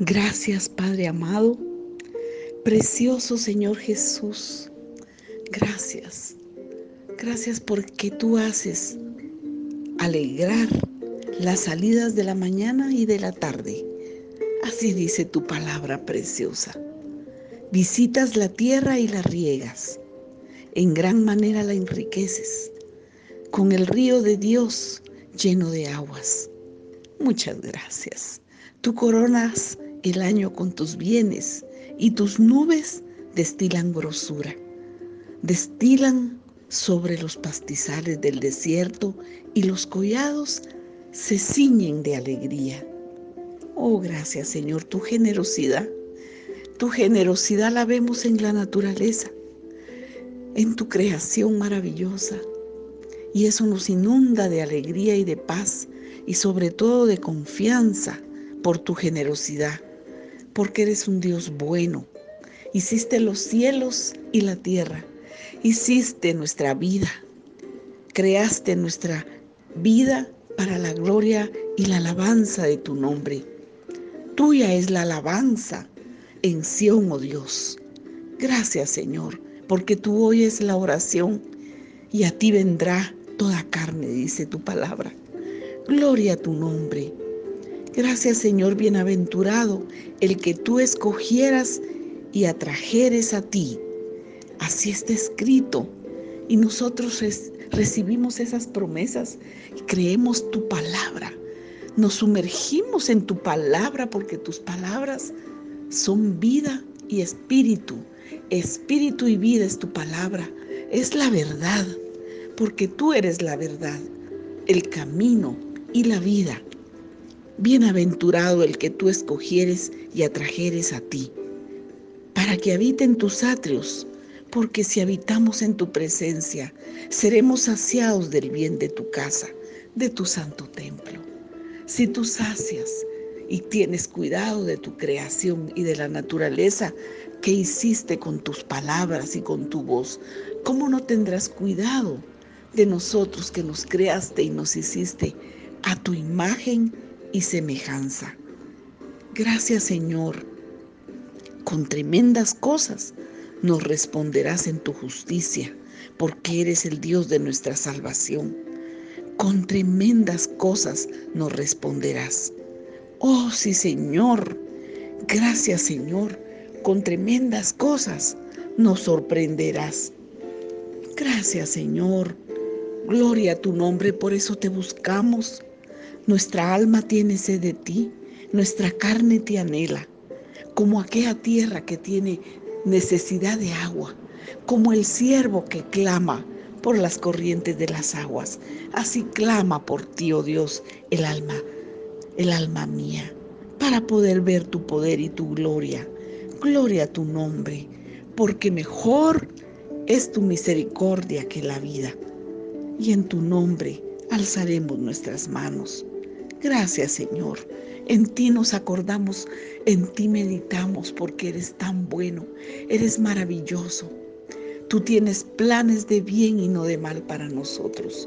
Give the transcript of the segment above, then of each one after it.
Gracias Padre amado, precioso Señor Jesús. Gracias. Gracias porque tú haces alegrar las salidas de la mañana y de la tarde. Así dice tu palabra preciosa. Visitas la tierra y la riegas. En gran manera la enriqueces. Con el río de Dios lleno de aguas. Muchas gracias. Tú coronas el año con tus bienes y tus nubes destilan grosura. Destilan sobre los pastizales del desierto y los collados se ciñen de alegría. Oh, gracias Señor, tu generosidad. Tu generosidad la vemos en la naturaleza, en tu creación maravillosa. Y eso nos inunda de alegría y de paz y sobre todo de confianza por tu generosidad porque eres un Dios bueno. Hiciste los cielos y la tierra. Hiciste nuestra vida. Creaste nuestra vida para la gloria y la alabanza de tu nombre. Tuya es la alabanza en Sión, oh Dios. Gracias, Señor, porque tú oyes la oración y a ti vendrá toda carne, dice tu palabra. Gloria a tu nombre. Gracias Señor bienaventurado, el que tú escogieras y atrajeres a ti. Así está escrito. Y nosotros recibimos esas promesas y creemos tu palabra. Nos sumergimos en tu palabra porque tus palabras son vida y espíritu. Espíritu y vida es tu palabra. Es la verdad, porque tú eres la verdad, el camino y la vida. Bienaventurado el que tú escogieres y atrajeres a ti, para que habiten tus atrios, porque si habitamos en tu presencia, seremos saciados del bien de tu casa, de tu santo templo. Si tú sacias y tienes cuidado de tu creación y de la naturaleza que hiciste con tus palabras y con tu voz, ¿cómo no tendrás cuidado de nosotros que nos creaste y nos hiciste a tu imagen y semejanza. Gracias Señor. Con tremendas cosas nos responderás en tu justicia, porque eres el Dios de nuestra salvación. Con tremendas cosas nos responderás. Oh sí Señor. Gracias Señor. Con tremendas cosas nos sorprenderás. Gracias Señor. Gloria a tu nombre, por eso te buscamos. Nuestra alma tiene sed de ti, nuestra carne te anhela, como aquella tierra que tiene necesidad de agua, como el siervo que clama por las corrientes de las aguas. Así clama por ti, oh Dios, el alma, el alma mía, para poder ver tu poder y tu gloria. Gloria a tu nombre, porque mejor es tu misericordia que la vida. Y en tu nombre alzaremos nuestras manos. Gracias Señor. En ti nos acordamos, en ti meditamos porque eres tan bueno, eres maravilloso. Tú tienes planes de bien y no de mal para nosotros.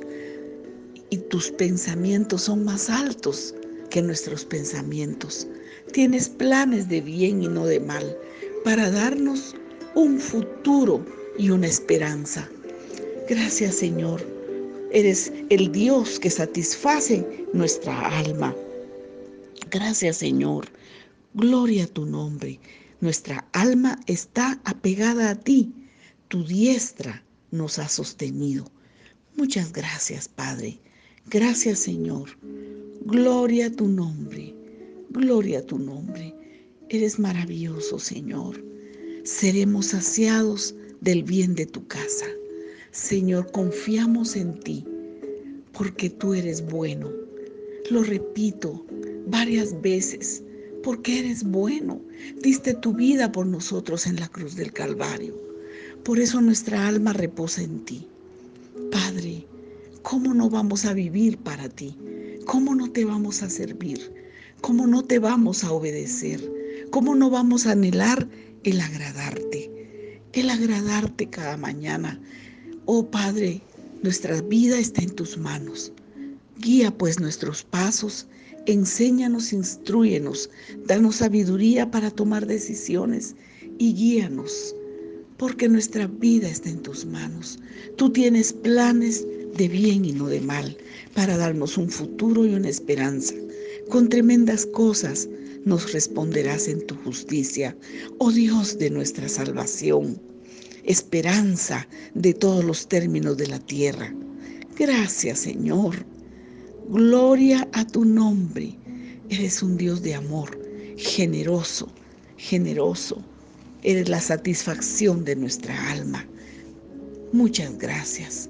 Y tus pensamientos son más altos que nuestros pensamientos. Tienes planes de bien y no de mal para darnos un futuro y una esperanza. Gracias Señor Eres el Dios que satisface nuestra alma. Gracias Señor. Gloria a tu nombre. Nuestra alma está apegada a ti. Tu diestra nos ha sostenido. Muchas gracias, Padre. Gracias, Señor. Gloria a tu nombre. Gloria a tu nombre. Eres maravilloso, Señor. Seremos saciados del bien de tu casa. Señor, confiamos en ti porque tú eres bueno. Lo repito varias veces, porque eres bueno. Diste tu vida por nosotros en la cruz del Calvario. Por eso nuestra alma reposa en ti. Padre, ¿cómo no vamos a vivir para ti? ¿Cómo no te vamos a servir? ¿Cómo no te vamos a obedecer? ¿Cómo no vamos a anhelar el agradarte? El agradarte cada mañana, Oh Padre, nuestra vida está en tus manos. Guía pues nuestros pasos Enséñanos, instruyenos, danos sabiduría para tomar decisiones y guíanos, porque nuestra vida está en tus manos. Tú tienes planes de bien y no de mal para darnos un futuro y una esperanza. Con tremendas cosas nos responderás en tu justicia, oh Dios de nuestra salvación, esperanza de todos los términos de la tierra. Gracias Señor. Gloria a tu nombre. Eres un Dios de amor, generoso, generoso. Eres la satisfacción de nuestra alma. Muchas gracias.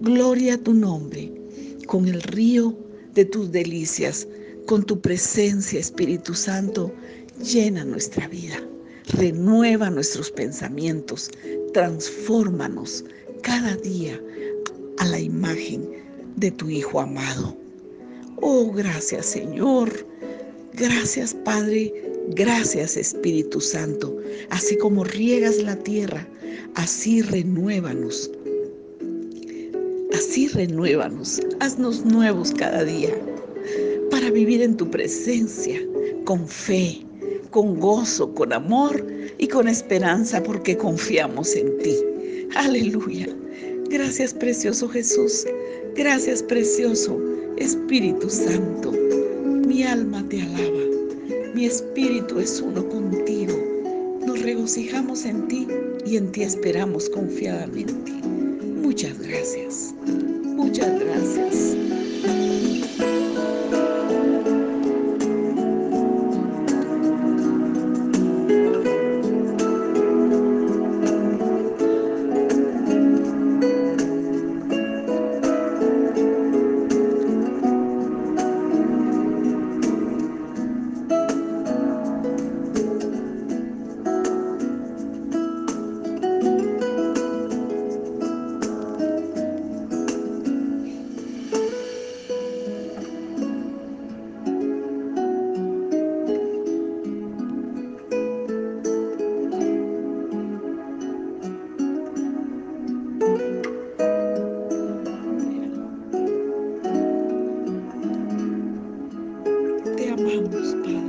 Gloria a tu nombre. Con el río de tus delicias, con tu presencia, Espíritu Santo, llena nuestra vida. Renueva nuestros pensamientos. Transfórmanos cada día a la imagen de tu Hijo amado. Oh, gracias Señor. Gracias Padre. Gracias Espíritu Santo. Así como riegas la tierra, así renuévanos. Así renuévanos. Haznos nuevos cada día para vivir en tu presencia con fe, con gozo, con amor y con esperanza porque confiamos en ti. Aleluya. Gracias precioso Jesús. Gracias precioso Espíritu Santo, mi alma te alaba, mi espíritu es uno contigo. Nos regocijamos en ti y en ti esperamos confiadamente. Muchas gracias, muchas gracias. Espíritu